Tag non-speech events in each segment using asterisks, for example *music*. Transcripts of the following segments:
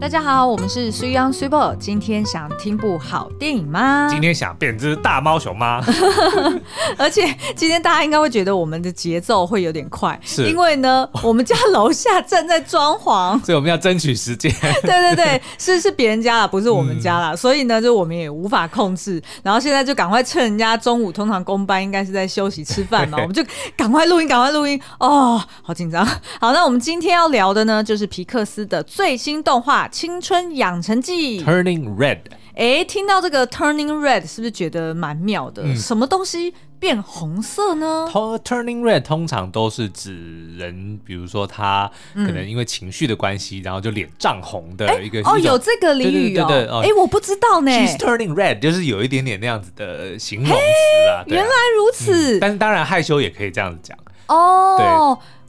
大家好，我们是 Sui On Super。今天想听部好电影吗？今天想变只大猫熊吗？*laughs* 而且今天大家应该会觉得我们的节奏会有点快，是因为呢，我们家楼下正在装潢，*laughs* 所以我们要争取时间。对对对，*laughs* 是是别人家啦，不是我们家啦。嗯、所以呢，就我们也无法控制。然后现在就赶快趁人家中午通常公班应该是在休息吃饭嘛，我们就赶快录音，赶快录音。哦，好紧张。好，那我们今天要聊的呢，就是皮克斯的最新动画。青春养成记 Turning Red，哎，听到这个 Turning Red 是不是觉得蛮妙的？嗯、什么东西变红色呢？Turning Red 通常都是指人，比如说他可能因为情绪的关系，嗯、然后就脸涨红的一个。哦，有这个俚语哦。哎，我不知道呢。She's turning red 就是有一点点那样子的形容词啊。啊原来如此、嗯。但是当然害羞也可以这样子讲。哦。对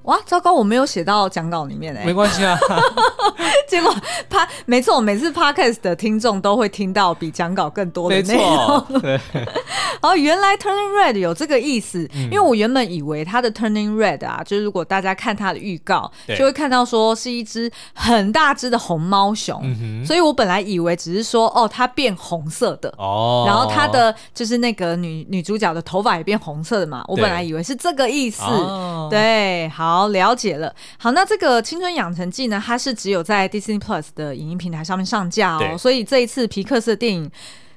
哇，糟糕，我没有写到讲稿里面哎，没关系啊。*laughs* 结果他每次我每次 podcast 的听众都会听到比讲稿更多的内容。对，*laughs* 哦，原来 turning red 有这个意思，嗯、因为我原本以为它的 turning red 啊，就是如果大家看它的预告，就会看到说是一只很大只的红猫熊，嗯、所以我本来以为只是说哦，它变红色的。哦，然后它的就是那个女女主角的头发也变红色的嘛，我本来以为是这个意思，对，对，好。好，了解了。好，那这个《青春养成记》呢，它是只有在 Disney Plus 的影音平台上面上架哦，所以这一次皮克斯的电影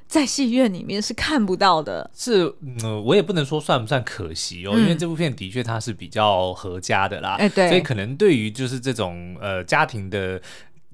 在戏院里面是看不到的。是，嗯，我也不能说算不算可惜哦，嗯、因为这部片的确它是比较合家的啦，哎，对，所以可能对于就是这种呃家庭的。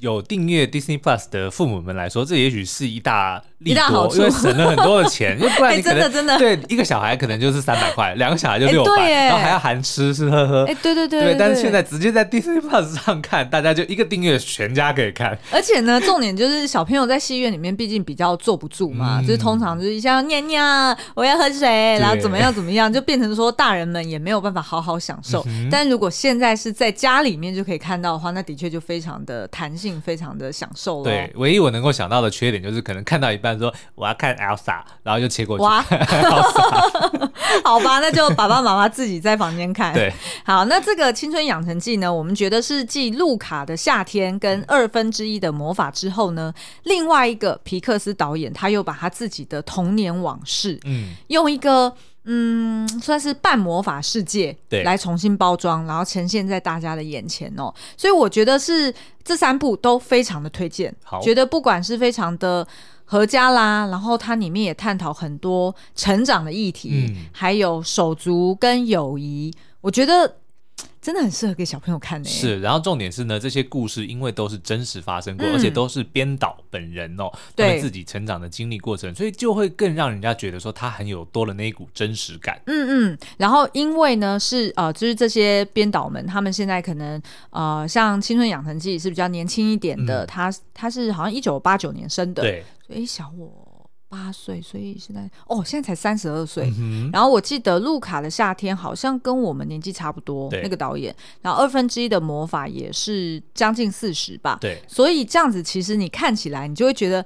有订阅 Disney Plus 的父母们来说，这也许是一大利多，因为省了很多的钱。*laughs* 因为不然你可能、欸、真的真的对一个小孩可能就是三百块，两个小孩就六百、欸，然后还要含吃吃喝喝。哎、欸，对对对，对，但是现在直接在 Disney Plus 上看，大家就一个订阅，全家可以看。而且呢，重点就是小朋友在戏院里面，毕竟比较坐不住嘛，嗯、就是通常就是一下尿尿，我要喝水，然后怎么样怎么样，就变成说大人们也没有办法好好享受。嗯、但如果现在是在家里面就可以看到的话，那的确就非常的弹性。非常的享受了。对，唯一我能够想到的缺点就是，可能看到一半说我要看 Elsa，然后就切过去。哇，*laughs* *laughs* 好吧，那就爸爸妈妈自己在房间看。对，好，那这个青春养成记呢，我们觉得是继路卡的夏天跟二分之一的魔法之后呢，另外一个皮克斯导演他又把他自己的童年往事，嗯，用一个。嗯，算是半魔法世界对来重新包装，然后呈现在大家的眼前哦。所以我觉得是这三部都非常的推荐，好觉得不管是非常的合家啦，然后它里面也探讨很多成长的议题，嗯、还有手足跟友谊，我觉得。*tsk* 真的很适合给小朋友看呢。是，然后重点是呢，这些故事因为都是真实发生过，嗯、而且都是编导本人哦，对他们自己成长的经历过程，所以就会更让人家觉得说他很有多了那一股真实感。嗯嗯。然后因为呢是呃，就是这些编导们，他们现在可能呃，像《青春养成记》是比较年轻一点的，嗯、他他是好像一九八九年生的，对，所以小我。八岁，所以现在哦，现在才三十二岁。嗯、然后我记得路卡的夏天好像跟我们年纪差不多，那个导演。然后二分之一的魔法也是将近四十吧。对，所以这样子其实你看起来，你就会觉得，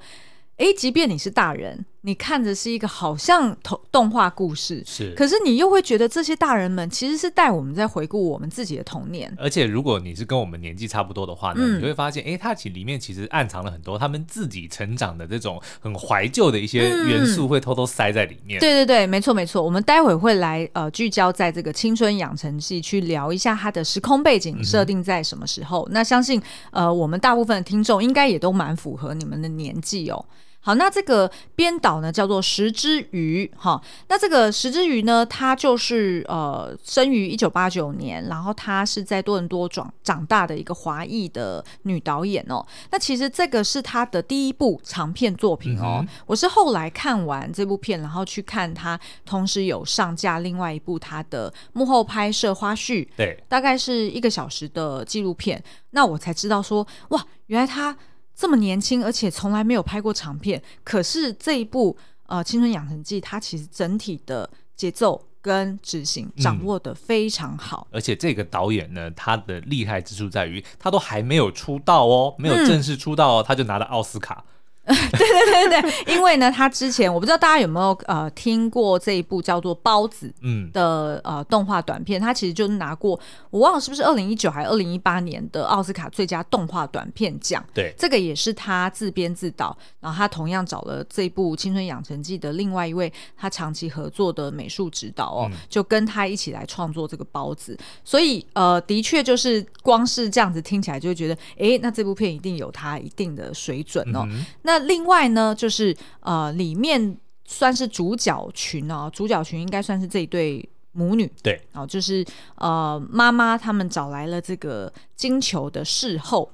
哎，即便你是大人。你看着是一个好像动动画故事，是，可是你又会觉得这些大人们其实是带我们在回顾我们自己的童年。而且如果你是跟我们年纪差不多的话呢，嗯、你会发现，哎，它其实里面其实暗藏了很多他们自己成长的这种很怀旧的一些元素，会偷偷塞在里面。嗯、对对对，没错没错。我们待会会来呃聚焦在这个青春养成系去聊一下它的时空背景设定在什么时候。嗯、那相信呃我们大部分的听众应该也都蛮符合你们的年纪哦。好，那这个编导呢叫做石之予，哈，那这个石之予呢，他就是呃生于一九八九年，然后他是在多伦多长长大的一个华裔的女导演哦。那其实这个是他的第一部长片作品哦。嗯、我是后来看完这部片，然后去看他同时有上架另外一部他的幕后拍摄花絮，对，大概是一个小时的纪录片，那我才知道说，哇，原来他。这么年轻，而且从来没有拍过长片，可是这一部呃《青春养成记》，它其实整体的节奏跟执行掌握的非常好。嗯，而且这个导演呢，他的厉害之处在于，他都还没有出道哦，没有正式出道哦，嗯，他就拿了奥斯卡。*laughs* 对对对对，因为呢，他之前我不知道大家有没有呃听过这一部叫做《包子》嗯的呃动画短片，他其实就是拿过我忘了是不是二零一九还是二零一八年的奥斯卡最佳动画短片奖。对，这个也是他自编自导，然后他同样找了这一部《青春养成记》的另外一位他长期合作的美术指导哦，嗯、就跟他一起来创作这个包子。所以呃，的确就是光是这样子听起来就会觉得，哎，那这部片一定有他一定的水准哦。嗯、那那另外呢，就是呃，里面算是主角群哦，主角群应该算是这一对母女，对，哦，就是呃，妈妈他们找来了这个金球的事后。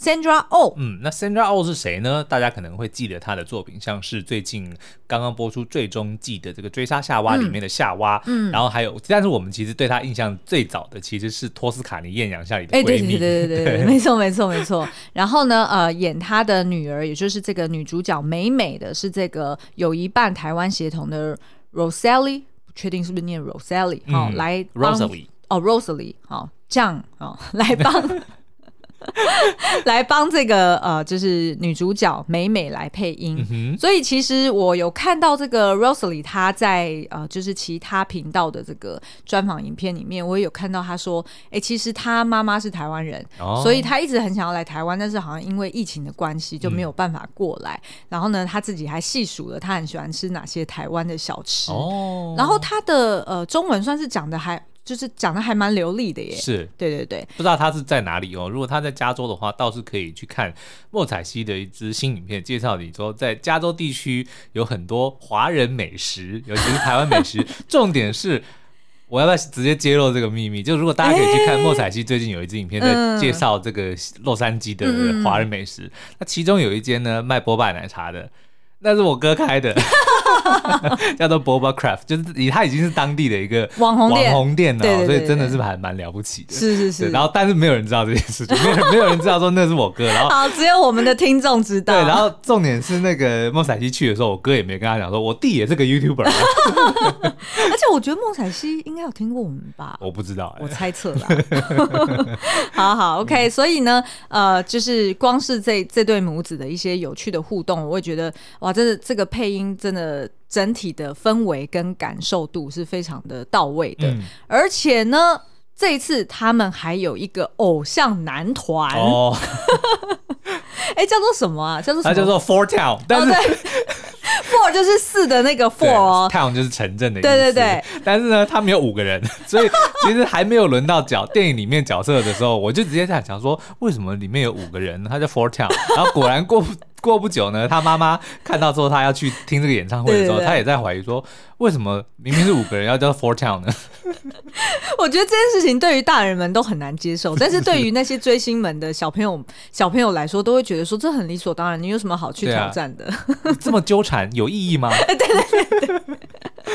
Sandra Oh，嗯，那 Sandra Oh 是谁呢？大家可能会记得她的作品，像是最近刚刚播出最终季的这个《追杀夏娃》里面的夏娃，嗯，然后还有，但是我们其实对她印象最早的其实是《托斯卡尼艳阳下》里的闺蜜，哎，对对对对对，*laughs* 对没错没错没错。然后呢，呃，演她的女儿，也就是这个女主角美美的是这个有一半台湾协同的 Rosalie，不确定是不是念 Rosalie，好、嗯哦、来 Rosalie，哦 Rosalie，好这样哦来帮。*laughs* *laughs* 来帮这个呃，就是女主角美美来配音，嗯、所以其实我有看到这个 Rosalie 她在呃，就是其他频道的这个专访影片里面，我也有看到她说，哎、欸，其实她妈妈是台湾人，哦、所以她一直很想要来台湾，但是好像因为疫情的关系就没有办法过来。嗯、然后呢，她自己还细数了她很喜欢吃哪些台湾的小吃，哦、然后她的呃中文算是讲的还。就是讲的还蛮流利的耶，是对对对，不知道他是在哪里哦。如果他在加州的话，倒是可以去看莫彩希的一支新影片，介绍你说在加州地区有很多华人美食，尤其是台湾美食。*laughs* 重点是，我要不要直接揭露这个秘密？就如果大家可以去看莫彩希 *laughs* 最近有一支影片在介绍这个洛杉矶的华人美食，嗯、那其中有一间呢卖波霸奶茶的。那是我哥开的，*laughs* 叫做 Boba Craft，就是以他已经是当地的一个网红店网红店了，所以真的是还蛮了不起的。是是是，然后但是没有人知道这件事情，没有没有人知道说那是我哥，然后好，只有我们的听众知道。对，然后重点是那个莫彩希去的时候，我哥也没跟他讲说，我弟也是个 YouTuber。*laughs* 而且我觉得莫彩希应该有听过我们吧？我不知道、欸，我猜测了。*laughs* 好好，OK，所以呢，呃，就是光是这这对母子的一些有趣的互动，我也觉得哇，真的这个配音真的整体的氛围跟感受度是非常的到位的，嗯、而且呢，这一次他们还有一个偶像男团哦，*laughs* 哎、欸，叫做什么啊？叫做什么？它叫做 Four Town，但是。哦 *laughs* Four 就是四的那个 Four 哦，Town 就是城镇的意思。对对对，但是呢，他们有五个人，*laughs* 所以其实还没有轮到角电影里面角色的时候，我就直接在想说，为什么里面有五个人？他叫 Four Town，然后果然过不过不久呢，他妈妈看到之后，他要去听这个演唱会的时候，他也在怀疑说，为什么明明是五个人要叫 Four Town 呢？*laughs* 我觉得这件事情对于大人们都很难接受，但是对于那些追星们的小朋友小朋友来说，都会觉得说这很理所当然。你有什么好去挑战的？啊、*laughs* 这么纠缠有意义吗？对对对对。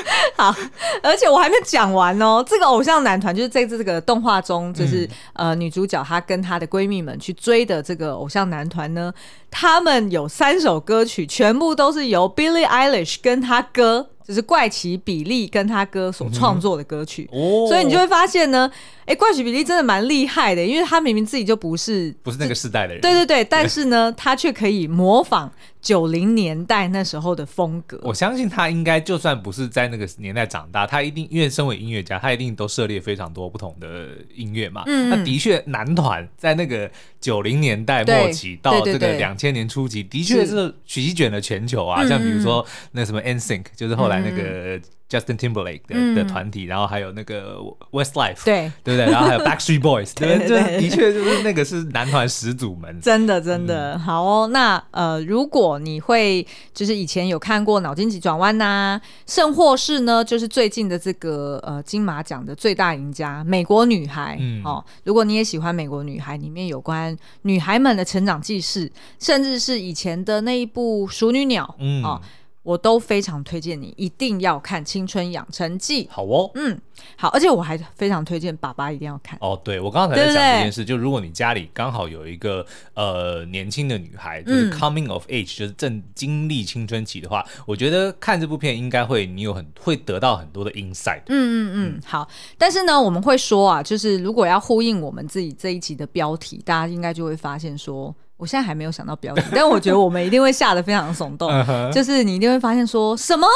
*laughs* 好，而且我还没讲完哦。这个偶像男团就是在这个动画中，就是、嗯、呃女主角她跟她的闺蜜们去追的这个偶像男团呢，他们有三首歌曲，全部都是由 Billie Eilish 跟他哥。就是怪奇比利跟他哥所创作的歌曲，嗯、所以你就会发现呢，哎、欸，怪奇比利真的蛮厉害的，因为他明明自己就不是不是那个时代的人，对对对，但是呢，他却可以模仿九零年代那时候的风格。我相信他应该就算不是在那个年代长大，他一定因为身为音乐家，他一定都涉猎非常多不同的音乐嘛。嗯，那的确，男团在那个九零年代末期到这个两千年初期，的确是席卷了全球啊。像比如说那什么 NSYNC，就是后来那个。Justin Timberlake 的的团体，然后还有那个 Westlife，对对不对？然后还有 Backstreet Boys，*laughs* 对，这的确就是那个是男团始祖们。真的真的好哦。那呃，如果你会就是以前有看过《脑筋急转弯》呐，甚或是呢，就是最近的这个呃金马奖的最大赢家《美国女孩》哦，如果你也喜欢《美国女孩》里面有关女孩们的成长记事，甚至是以前的那一部《熟女鸟》嗯。我都非常推荐你一定要看《青春养成记》。好哦，嗯，好，而且我还非常推荐爸爸一定要看。哦，对，我刚刚才在讲这件事，就如果你家里刚好有一个呃年轻的女孩，就是 coming of age，、嗯、就是正经历青春期的话，我觉得看这部片应该会你有很会得到很多的 insight。嗯嗯嗯，好。但是呢，我们会说啊，就是如果要呼应我们自己这一集的标题，大家应该就会发现说，我现在还没有想到标题，但我觉得我们一定会吓得非常耸动，*laughs* 就是你一定会发现说什么，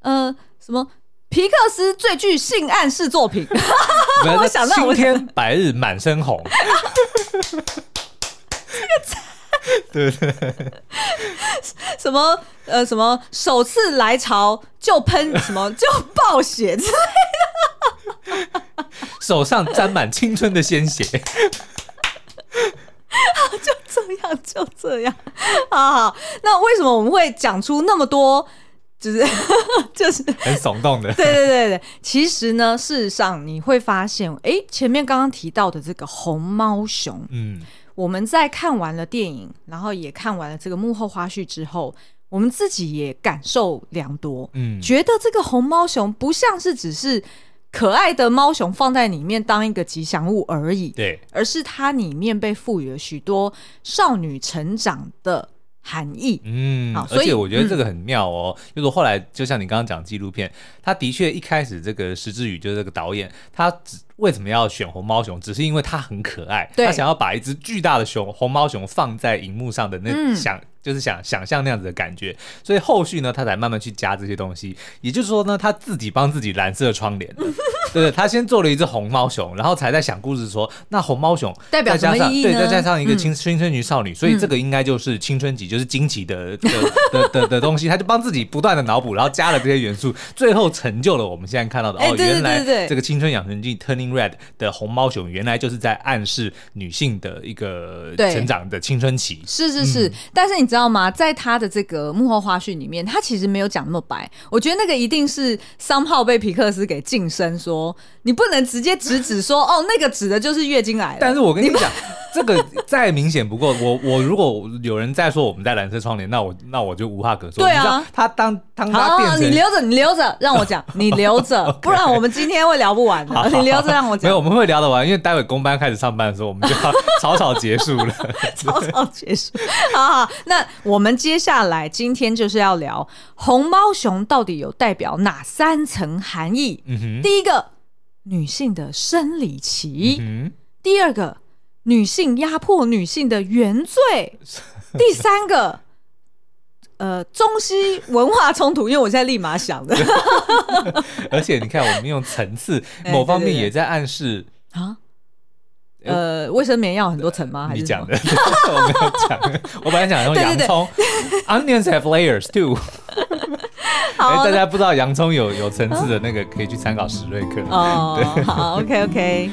呃，什么。皮克斯最具性暗示作品，*laughs* 我想到青天白日满身红，*laughs* 这个对对，什么？呃什么？首次来潮就喷什么？就暴血之类的，手上沾满青春的鲜血，就这样就这样，*laughs* 好好，那为什么我们会讲出那么多？就是 *laughs* 就是很耸动的，对对对对。其实呢，事实上你会发现，哎，前面刚刚提到的这个红猫熊，嗯，我们在看完了电影，然后也看完了这个幕后花絮之后，我们自己也感受良多，嗯，觉得这个红猫熊不像是只是可爱的猫熊放在里面当一个吉祥物而已，对，而是它里面被赋予了许多少女成长的。含义，嗯，而且我觉得这个很妙哦。嗯、就是后来，就像你刚刚讲纪录片，他的确一开始这个石之宇就是这个导演，他只为什么要选红猫熊，只是因为它很可爱，对他想要把一只巨大的熊红猫熊放在荧幕上的那想。嗯就是想想象那样子的感觉，所以后续呢，他才慢慢去加这些东西。也就是说呢，他自己帮自己蓝色窗帘，对对，他先做了一只红猫熊，然后才在想故事说，那红猫熊代表什么意义？对，再加上一个青青春期少女，嗯、所以这个应该就是青春期，就是惊奇的的的的，的东西。他就帮自己不断的脑补，然后加了这些元素，最后成就了我们现在看到的哦，原来这个青春养成记 Turning Red 的红猫熊，原来就是在暗示女性的一个成长的青春期。是是是，嗯、但是你知道。知道吗？在他的这个幕后花絮里面，他其实没有讲那么白。我觉得那个一定是 somehow 被皮克斯给晋升，说你不能直接直指说 *laughs* 哦，那个指的就是月经来了。但是我跟你讲，*laughs* 这个再明显不过。我我如果有人再说我们在蓝色窗帘，那我那我就无话可说。对啊，他当当他变成你留着，你留着，让我讲，*laughs* 你留着.不然我们今天会聊不完的。好好好，你留着让我讲。没有，我们会聊得完，因为待会公班开始上班的时候，我们就要草草结束了，草草结束。好好，那。我们接下来今天就是要聊红猫熊到底有代表哪三层含义？嗯哼，第一个，女性的生理期；嗯，第二个，女性压迫女性的原罪；*laughs* 第三个，呃，中西文化冲突。因为我现在立马想的，*laughs* 而且你看，我们用层次，*laughs* 某方面也在暗示啊。呃，卫生棉要很多层吗？还是你讲的？*laughs* 我没有讲，我本来想用洋葱，onions have layers too。*laughs* 好，大家不知道洋葱有有层次的那个，可以去参考史瑞克。哦，好，OK OK。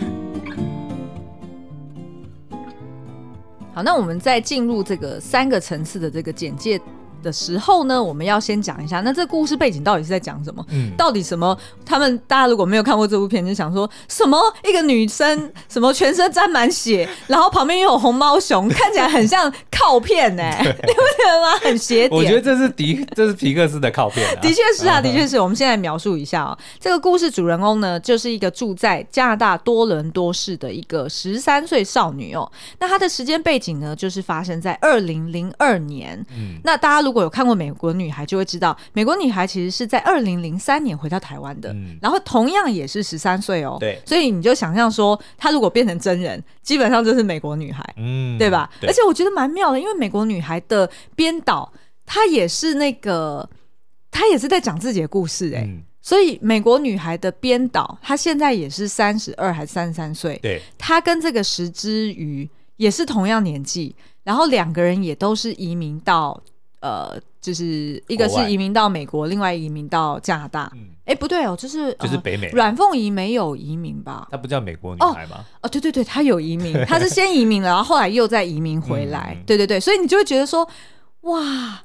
好，那我们再进入这个三个层次的这个简介的时候呢，我们要先讲一下，那这故事背景到底是在讲什么？嗯，到底什么？他们大家如果没有看过这部片，就想说什么？一个女生 *laughs* 什么全身沾满血，然后旁边又有红毛熊，看起来很像靠片呢、欸？对你不觉得吗？很邪典。我觉得这是迪，这是皮克斯的靠片、啊。的确是啊，的确是。我们现在描述一下啊、喔，这个故事主人公呢，就是一个住在加拿大多伦多市的一个十三岁少女哦、喔。那她的时间背景呢，就是发生在二零零二年。嗯，那大家如果如果有看过《美国女孩》，就会知道《美国女孩》其实是在二零零三年回到台湾的，嗯、然后同样也是十三岁哦。对，所以你就想象说，她如果变成真人，基本上就是《美国女孩》，嗯，对吧？对，而且我觉得蛮妙的，因为《美国女孩》的编导她也是那个，她也是在讲自己的故事哎、欸，嗯、所以《美国女孩》的编导她现在也是三十二还是三十三岁？对，她跟这个石之鱼也是同样年纪，然后两个人也都是移民到。呃，就是一个是移民到美国，外另外移民到加拿大。哎、嗯，不对哦，就是就是北美。阮凤仪没有移民吧？她不叫美国女孩吗？哦，哦，对对对，她有移民，*laughs* 她是先移民了，然后后来又再移民回来。嗯、对对对，所以你就会觉得说，哇，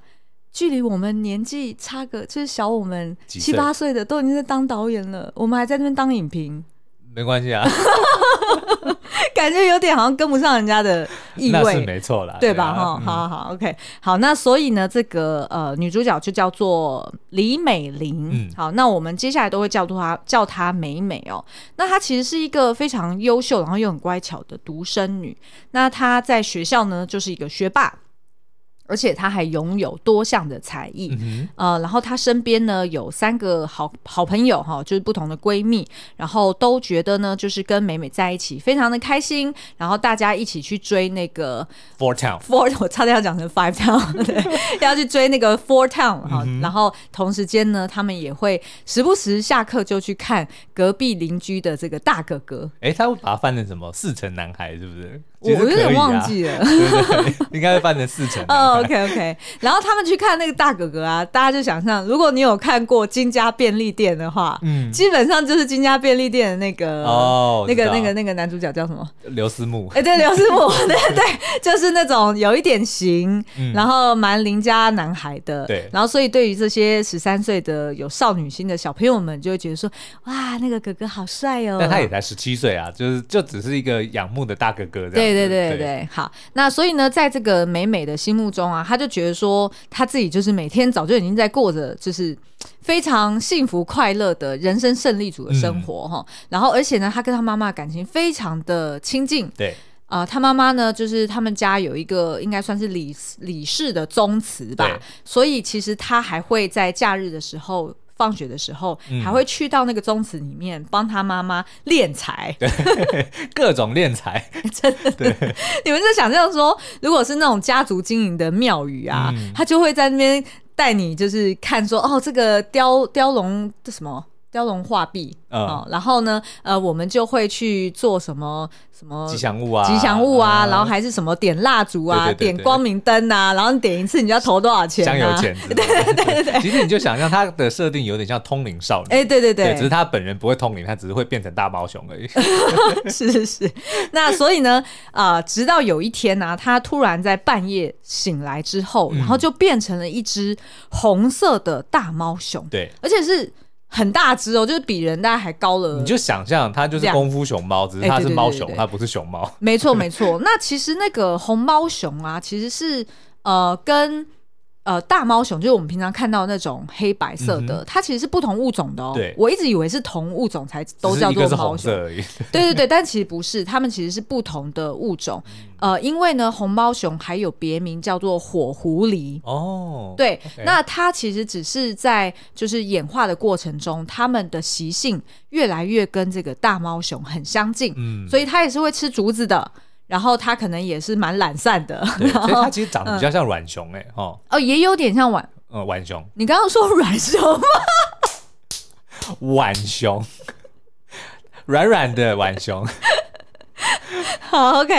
距离我们年纪差个就是小我们七八岁的，都已经在当导演了，我们还在那边当影评。没关系啊，*laughs* 感觉有点好像跟不上人家的意味，那是没错啦，对吧？哈、啊，好好好，OK，好，那所以呢，这个呃女主角就叫做李美玲，嗯，好，那我们接下来都会叫她叫她美美哦。那她其实是一个非常优秀，然后又很乖巧的独生女。那她在学校呢，就是一个学霸。而且他还拥有多项的才艺，嗯、呃，然后他身边呢有三个好好朋友哈，就是不同的闺蜜，然后都觉得呢，就是跟美美在一起非常的开心，然后大家一起去追那个 Four Town Four，*laughs* 我差点要讲成 Five Town，*laughs* 对，*laughs* 要去追那个 Four Town 哈、嗯，然后同时间呢，他们也会时不时下课就去看隔壁邻居的这个大哥哥，哎，他会把它翻成什么四成男孩是不是？啊、我有点忘记了，应该会翻成四成。哦、oh,，OK OK。然后他们去看那个大哥哥啊，大家就想象，如果你有看过金家便利店的话，嗯，基本上就是金家便利店的那个哦，那个那个那个男主角叫什么？刘思慕。*laughs* 哎、欸，对，刘思慕，*laughs* 对对，就是那种有一点型，嗯、然后蛮邻家男孩的。对。然后，所以对于这些十三岁的有少女心的小朋友们，就会觉得说，哇，那个哥哥好帅哦。但他也才十七岁啊，就是就只是一个仰慕的大哥哥。对对对对，对，好，那所以呢，在这个美美的心目中啊，他就觉得说，他自己就是每天早就已经在过着就是非常幸福快乐的人生胜利组的生活哈、嗯。然后，而且呢，他跟他妈妈感情非常的亲近。对啊、呃，他妈妈呢，就是他们家有一个应该算是李李氏的宗祠吧，所以其实他还会在假日的时候。放学的时候，还会去到那个宗祠里面帮他妈妈练财，对，*laughs* 各种练财，*laughs* 真的。对，你们就想象说，如果是那种家族经营的庙宇啊，嗯、他就会在那边带你，就是看说，哦，这个雕雕龙这什么雕龙画壁。嗯、哦，然后呢，呃，我们就会去做什么什么吉祥物啊，吉祥物啊，嗯、然后还是什么点蜡烛啊，对对对对，点光明灯啊，然后你点一次你就要投多少钱、啊？香油钱。*laughs* 对对对对对。其实你就想象它的设定有点像通灵少女，哎，对对对，对，只是他本人不会通灵，他只是会变成大猫熊而已。*laughs* 是是是。那所以呢，呃，直到有一天呢、啊，他突然在半夜醒来之后，然后就变成了一只红色的大猫熊，对、嗯，而且是。很大只哦，就是比人大概还高了。你就想象它就是功夫熊猫，只是它是猫熊，它不是熊猫。没错没错。那其实那个红猫熊啊，其实是呃跟。呃，大猫熊就是我们平常看到那种黑白色的，嗯、它其实是不同物种的哦。对，我一直以为是同物种才都叫做猫熊。对对对，但其实不是，它们其实是不同的物种。嗯、呃，因为呢，红猫熊还有别名叫做火狐狸。哦，对那它其实只是在就是演化的过程中，它们的习性越来越跟这个大猫熊很相近。嗯，所以它也是会吃竹子的。然后他可能也是蛮懒散的，所以他其实长得比较像软熊哎、欸，哦、嗯、哦，也有点像软，呃，浣熊。你刚刚说软熊吗？*laughs* 浣熊，软软的浣熊。*laughs* 好，OK，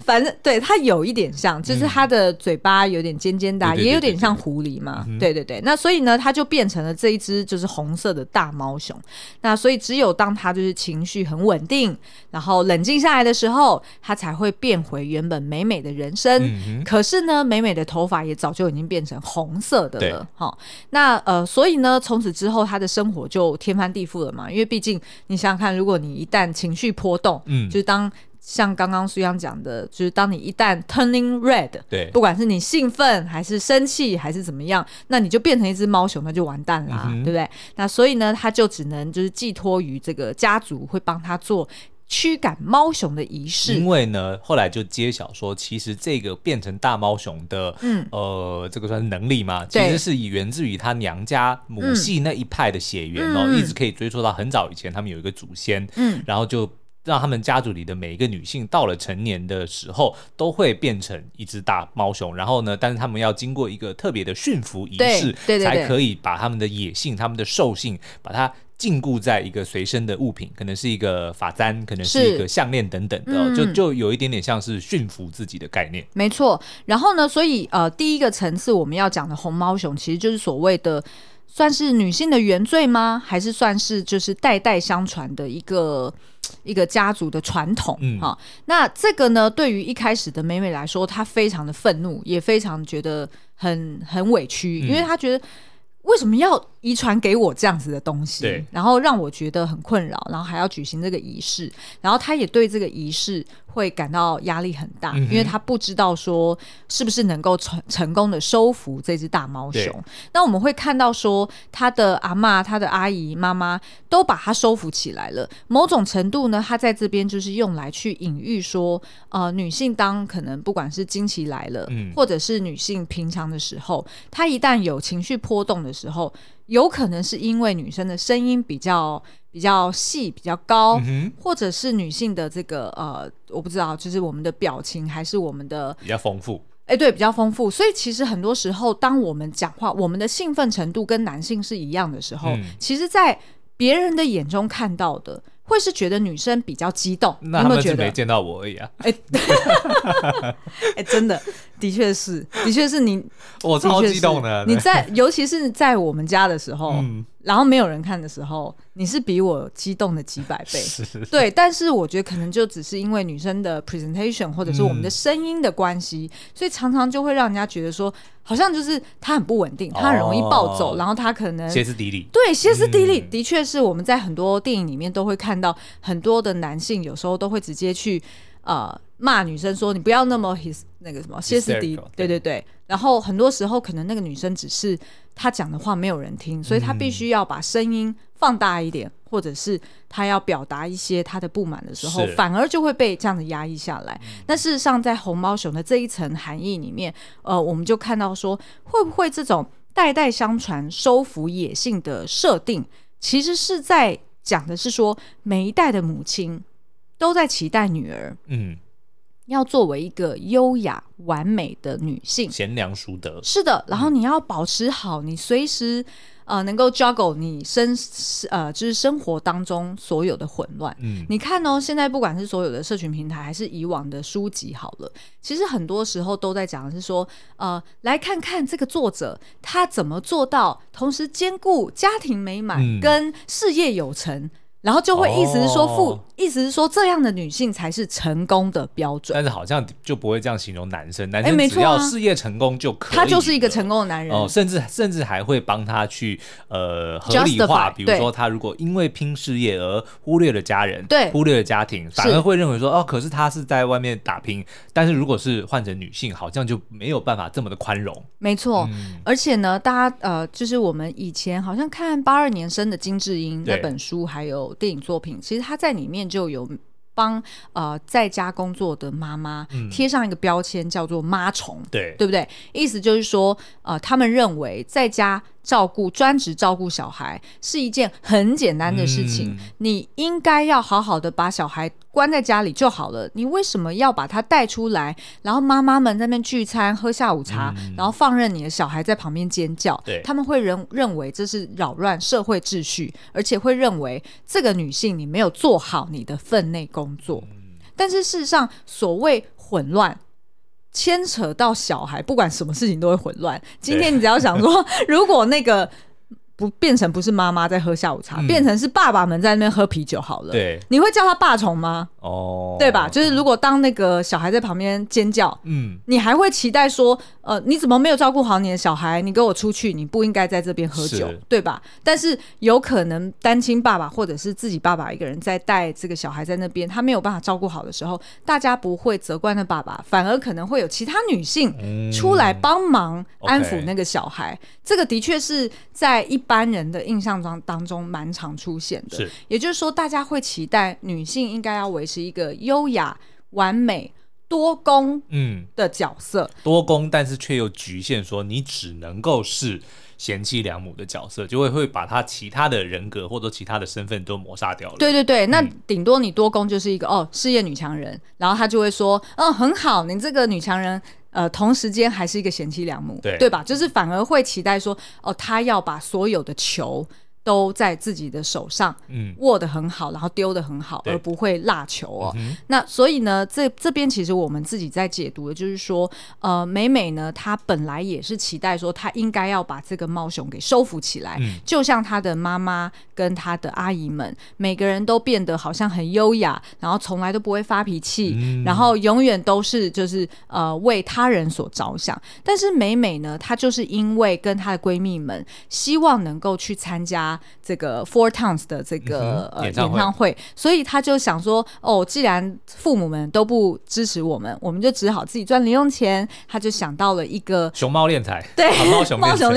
反正对它有一点像，就是它的嘴巴有点尖尖的，嗯，也有点像狐狸嘛。对对对，那所以呢，它就变成了这一只就是红色的大猫熊。那所以只有当它就是情绪很稳定，然后冷静下来的时候，它才会变回原本美美的人生。嗯、可是呢，美美的头发也早就已经变成红色的了。好，那呃，所以呢，从此之后，他的生活就天翻地覆了嘛。因为毕竟你想想看，如果你一旦情绪波动，嗯，就是当像刚刚苏央讲的，就是当你一旦 turning red，对，不管是你兴奋还是生气还是怎么样，那你就变成一只猫熊，那就完蛋啦，嗯，对不对？那所以呢，他就只能就是寄托于这个家族会帮他做驱赶猫熊的仪式。因为呢，后来就揭晓说，其实这个变成大猫熊的，嗯，呃，这个算是能力嘛，其实是以源自于他娘家母系那一派的血缘哦，嗯，一直可以追溯到很早以前，他们有一个祖先，嗯，然后就。让他们家族里的每一个女性到了成年的时候，都会变成一只大猫熊。然后呢，但是他们要经过一个特别的驯服仪式，对对对对，才可以把他们的野性、他们的兽性，把它禁锢在一个随身的物品，可能是一个发簪，可能是一个项链等等的，嗯、就就有一点点像是驯服自己的概念。没错。然后呢，所以呃，第一个层次我们要讲的红猫熊，其实就是所谓的。算是女性的原罪吗？还是算是就是代代相传的一个一个家族的传统？嗯，哈，那这个呢，对于一开始的美美来说，她非常的愤怒，也非常觉得很很委屈，嗯，因为她觉得为什么要遗传给我这样子的东西？对，然后让我觉得很困扰，然后还要举行这个仪式，然后他也对这个仪式会感到压力很大，嗯、因为他不知道说是不是能够成成功的收服这只大猫熊。那我们会看到说，他的阿嬷、他的阿姨、妈妈都把它收服起来了。某种程度呢，他在这边就是用来去隐喻说，呃，女性当可能不管是经期来了，嗯、或者是女性平常的时候，她一旦有情绪波动的时候，有可能是因为女生的声音比较比较细、比较高，嗯、或者是女性的这个呃，我不知道，就是我们的表情还是我们的比较丰富。哎、欸，对，比较丰富。所以其实很多时候，当我们讲话，我们的兴奋程度跟男性是一样的时候，嗯、其实，在别人的眼中看到的。会是觉得女生比较激动，那他们是没见到我而已啊！哎，哎，*laughs* 真的，的确是，的确是你，*laughs* 我超激动的。你在，尤其是在我们家的时候，嗯、然后没有人看的时候，你是比我激动的几百倍。*laughs* 对，但是我觉得可能就只是因为女生的 presentation 或者是我们的声音的关系，嗯、所以常常就会让人家觉得说。好像就是他很不稳定，他很容易暴走，哦、然后他可能歇斯底里。对，歇斯底里，的确是我们在很多电影里面都会看到，很多的男性有时候都会直接去呃骂女生说：“你不要那么 his 那个什么歇斯底里。”对对对。然后很多时候可能那个女生只是她讲的话没有人听，所以她必须要把声音放大一点。嗯或者是她要表达一些她的不满的时候，反而就会被这样子压抑下来。那、嗯、事实上，在红毛熊的这一层含义里面，呃，我们就看到说，会不会这种代代相传收服野性的设定，其实是在讲的是说，每一代的母亲都在期待女儿，嗯，要作为一个优雅完美的女性，贤良淑德。是的，然后你要保持好，你随时。呃，能够 juggle 你生呃，就是生活当中所有的混乱。嗯，你看哦，现在不管是所有的社群平台，还是以往的书籍，好了，其实很多时候都在讲的是说，呃，来看看这个作者他怎么做到同时兼顾家庭美满跟事业有成。嗯然后就会意思是说，父、哦、意思是说，这样的女性才是成功的标准。但是好像就不会这样形容男生，男生只要事业成功就可以，他就是一个成功的男人。哦，甚至甚至还会帮他去呃合理化，比如说他如果因为拼事业而忽略了家人，对，忽略了家庭，反而会认为说哦，可是他是在外面打拼。但是如果是换成女性，好像就没有办法这么的宽容。没错，嗯、而且呢，大家呃，就是我们以前好像看八二年生的金智英那本书，还有。电影作品其实他在里面就有帮呃在家工作的妈妈贴上一个标签，叫做“妈虫”，对，对不对？意思就是说，呃，他们认为在家。照顾专职照顾小孩是一件很简单的事情，嗯、你应该要好好的把小孩关在家里就好了。你为什么要把他带出来？然后妈妈们在那边聚餐喝下午茶，嗯、然后放任你的小孩在旁边尖叫？对，他们会认认为这是扰乱社会秩序，而且会认为这个女性你没有做好你的分内工作。嗯、但是事实上，所谓混乱。牵扯到小孩，不管什么事情都会混乱。今天你只要想说，*laughs* 如果那个。不变成不是妈妈在喝下午茶，嗯、变成是爸爸们在那边喝啤酒好了。对，你会叫他爸虫吗？哦，对吧？就是如果当那个小孩在旁边尖叫，嗯，你还会期待说，呃，你怎么没有照顾好你的小孩？你给我出去！你不应该在这边喝酒，对吧？但是有可能单亲爸爸或者是自己爸爸一个人在带这个小孩在那边，他没有办法照顾好的时候，大家不会责怪那爸爸，反而可能会有其他女性出来帮忙安抚那个小孩。嗯 okay、这个的确是在一。般人的印象当当中蛮常出现的，也就是说，大家会期待女性应该要维持一个优雅、完美、多功嗯的角色，嗯、多功，但是却又局限说你只能够是贤妻良母的角色，就会会把他其他的人格或者其他的身份都抹杀掉了。对对对，那顶多你多功就是一个哦事业女强人，然后他就会说，嗯、哦，很好，你这个女强人。呃，同时间还是一个贤妻良母，对对吧？就是反而会期待说，哦，他要把所有的球都在自己的手上，嗯，握得很好，然后丢得很好，而不会落球哦。嗯、那所以呢，这这边其实我们自己在解读的就是说，呃，美美呢，她本来也是期待说，她应该要把这个猫熊给收服起来，嗯、就像她的妈妈跟她的阿姨们，每个人都变得好像很优雅，然后从来都不会发脾气，嗯、然后永远都是就是呃为他人所着想。但是美美呢，她就是因为跟她的闺蜜们希望能够去参加。这个 Four Towns 的这个、嗯、呃演唱，会，所以他就想说，哦，既然父母们都不支持我们，我们就只好自己赚零用钱。他就想到了一个熊猫练财，对，猫熊猫熊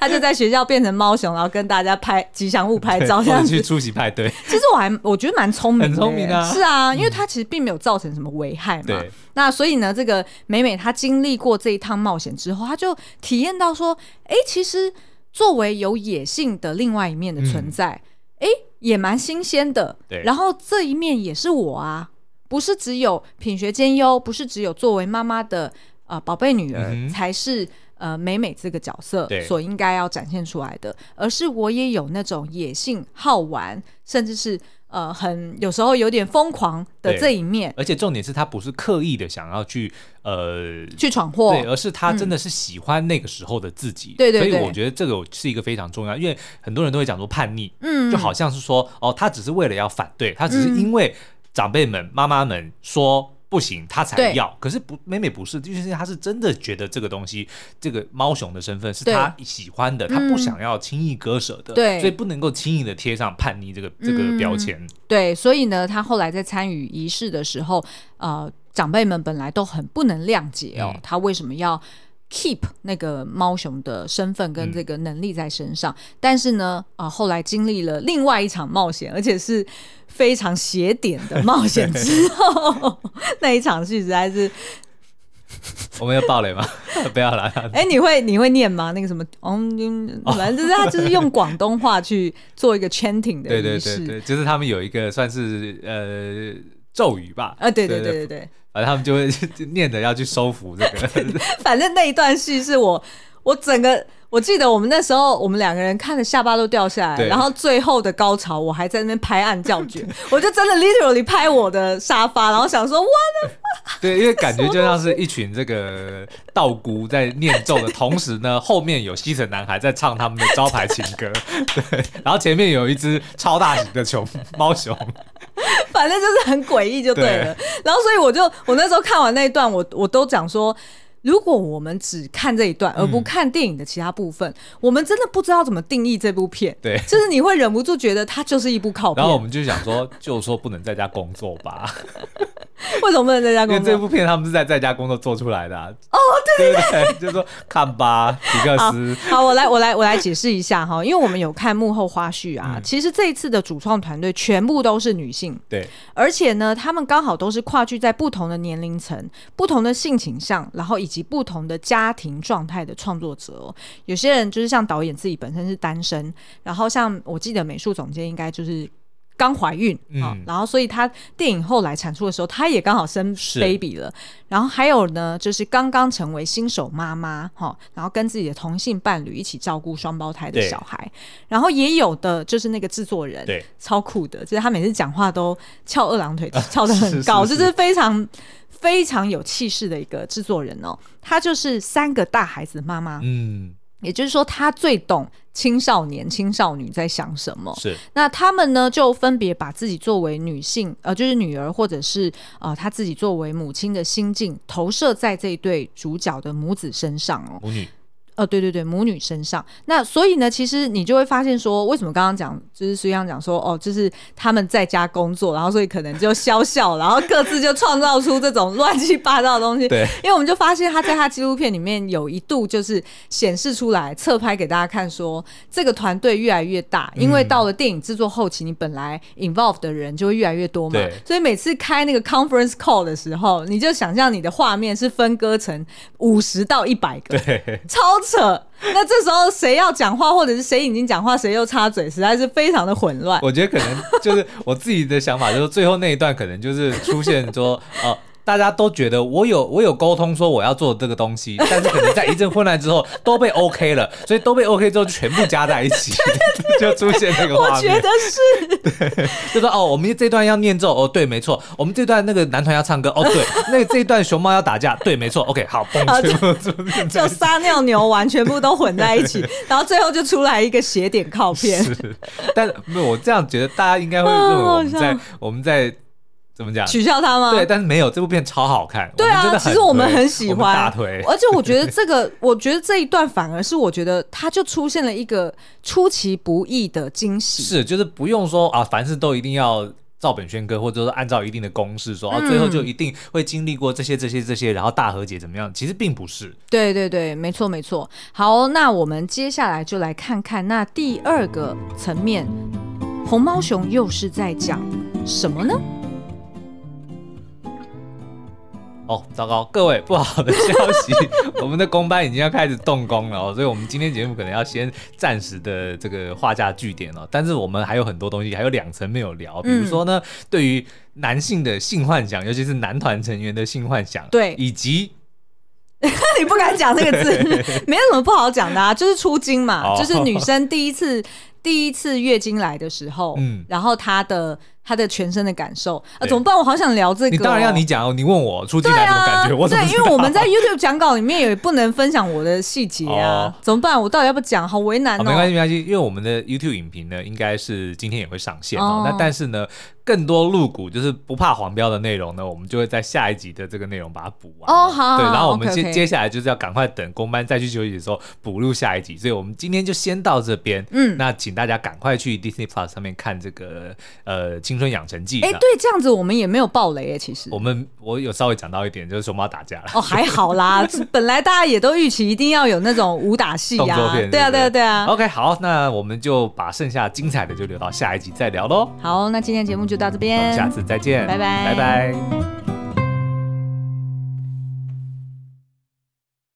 他就在学校变成猫熊，然后跟大家拍吉祥物拍照，*laughs* 这样去出席派对。其实我还我觉得蛮聪明的，很聪明啊，是啊，因为他其实并没有造成什么危害嘛。对，那所以呢，这个美美她经历过这一趟冒险之后，她就体验到说，哎，其实。作为有野性的另外一面的存在，哎、嗯，也蛮新鲜的。对，然后这一面也是我啊，不是只有品学兼优，不是只有作为妈妈的呃宝贝女儿、嗯、才是呃美美这个角色所应该要展现出来的，而是我也有那种野性、好玩，甚至是。呃，很有时候有点疯狂的这一面，而且重点是他不是刻意的想要去呃去闯祸，对，而是他真的是喜欢那个时候的自己，对对、嗯，所以我觉得这个是一个非常重要，因为很多人都会讲说叛逆，嗯，就好像是说哦，他只是为了要反对，他只是因为长辈们、妈妈们说。不行，他才要。可是不，美美不是，就是他是真的觉得这个东西，这个猫熊的身份是他喜欢的，他不想要轻易割舍的，对，所以不能够轻易的贴上叛逆这个这个标签。对，所以呢，他后来在参与仪式的时候，呃，长辈们本来都很不能谅解哦，他为什么要 keep 那个猫熊的身份跟这个能力在身上？但是呢，啊，后来经历了另外一场冒险，而且是。非常邪典的冒险之后，*laughs* 那一场戏实在是，*laughs* 我们要爆雷吗？*laughs* 不要来。哎、欸，你会你会念吗？那个什么，嗯，反正就是他就是用广东话去做一个 chanting 的对对对，就是他们有一个算是呃咒语吧。啊，对对对对对，反正他们就会念着要去收服这个。*laughs* 反正那一段戏是我我整个。我记得我们那时候，我们两个人看的下巴都掉下来，对然后最后的高潮，我还在那边拍案叫绝，*laughs* 我就真的 literally 拍我的沙发，然后想说，哇，对，因为 *laughs* 感觉就像是一群这个道姑在念咒的同时呢，后面有西城男孩在唱他们的招牌情歌，对，然后前面有一只超大型的熊猫熊，*laughs* 反正就是很诡异就对了。对然后所以我就我那时候看完那一段，我我都讲说。如果我们只看这一段，而不看电影的其他部分，嗯、我们真的不知道怎么定义这部片。对，就是你会忍不住觉得它就是一部靠片。然后我们就想说，就说不能在家工作吧。为什么不能在家工作？因为这部片他们是在在家工作做出来的、啊。哦，对对对，就说看吧，皮克斯。好，好，我来，我来，我来解释一下哈，因为我们有看幕后花絮啊。嗯、其实这一次的主创团队全部都是女性，对，而且呢，他们刚好都是跨距在不同的年龄层、不同的性倾向，然后以及不同的家庭状态的创作者哦。有些人就是像导演自己本身是单身，然后像我记得美术总监应该就是。刚怀孕啊，嗯、然后所以他电影后来产出的时候，他也刚好生 baby 了。然后还有呢，就是刚刚成为新手妈妈哈，然后跟自己的同性伴侣一起照顾双胞胎的小孩。然后也有的就是那个制作人，对，超酷的，就是他每次讲话都翘二郎腿，*laughs* 翘得很高，就是非常非常有气势的一个制作人哦。他就是三个大孩子的妈妈，嗯。也就是说，他最懂青少年、青少女在想什么。是，那他们呢，就分别把自己作为女性，呃，就是女儿，或者是呃，他自己作为母亲的心境，投射在这一对主角的母子身上哦。母女。呃，对对对，母女身上，那所以呢，其实你就会发现说，为什么刚刚讲，就是实际上讲说，哦，就是他们在家工作，然后所以可能就消笑，然后各自就创造出这种乱七八糟的东西。对，因为我们就发现他在他纪录片里面有一度就是显示出来，侧拍给大家看说，说这个团队越来越大，因为到了电影制作后期，你本来 involved 的人就会越来越多嘛。对。所以每次开那个 conference call 的时候，你就想象你的画面是分割成五十到一百个，对，超。扯，那这时候谁要讲话，或者是谁已经讲话，谁又插嘴，实在是非常的混乱。我觉得可能就是我自己的想法，就是最后那一段可能就是出现说，*laughs* 哦、呃，大家都觉得我有我有沟通说我要做这个东西，*laughs* 但是可能在一阵混乱之后都被 OK 了，所以都被 OK 之后全部加在一起，就出现那个画面。我觉得是，对，就说哦，我们这段要念咒，哦，对，没错，我们这段那个男团要唱歌，哦，对，*laughs* 那个这一段熊猫要打架，对，没错，OK，好，嘣，全部就，就撒尿牛丸全部都混在一起，*laughs* 然后最后就出来一个斜点靠片。是，但没有，我这样觉得大家应该会认为我们在、哦、我们在。怎么讲？取笑他吗？对，但是没有，这部片超好看。对啊，其实我们很喜欢。大腿。而且我觉得这个，*laughs* 我觉得这一段反而是我觉得它就出现了一个出其不意的惊喜。是，就是不用说啊，凡事都一定要照本宣科，或者说按照一定的公式说，啊，最后就一定会经历过这些、这些、这些，然后大和解怎么样？其实并不是。对对对，没错没错。好，那我们接下来就来看看那第二个层面，红毛熊又是在讲什么呢？哦，糟糕！各位，不好的消息，*laughs* 我们的公班已经要开始动工了哦，所以我们今天节目可能要先暂时的这个画下句点了。但是我们还有很多东西，还有两层没有聊，比如说呢，嗯、对于男性的性幻想，尤其是男团成员的性幻想，对，以及 *laughs* 你不敢讲这个字，没有什么不好讲的啊，就是出经嘛，哦、就是女生第一次第一次月经来的时候，嗯，然后她的。他的全身的感受啊，怎么办？我好想聊这个。你当然要你讲哦，你问我出进来什么感觉？我对，因为我们在 YouTube 讲稿里面也不能分享我的细节啊，怎么办？我到底要不讲？好为难哦。没关系，没关系，因为我们的 YouTube 影评呢，应该是今天也会上线哦。那但是呢，更多露骨就是不怕黄标的内容呢，我们就会在下一集的这个内容把它补完哦。好，对，然后我们接接下来就是要赶快等公班再去休息的时候补录下一集，所以我们今天就先到这边。嗯，那请大家赶快去 Disney Plus 上面看这个呃青春养成记。哎对，这样子我们也没有爆雷哎。其实我们我有稍微讲到一点，就是熊猫打架了。哦，还好啦，*laughs* 本来大家也都预期一定要有那种武打戏呀，对啊，对啊，对啊。OK，好，那我们就把剩下精彩的就留到下一集再聊喽。好，那今天节目就到这边，下次再见，拜拜，拜拜。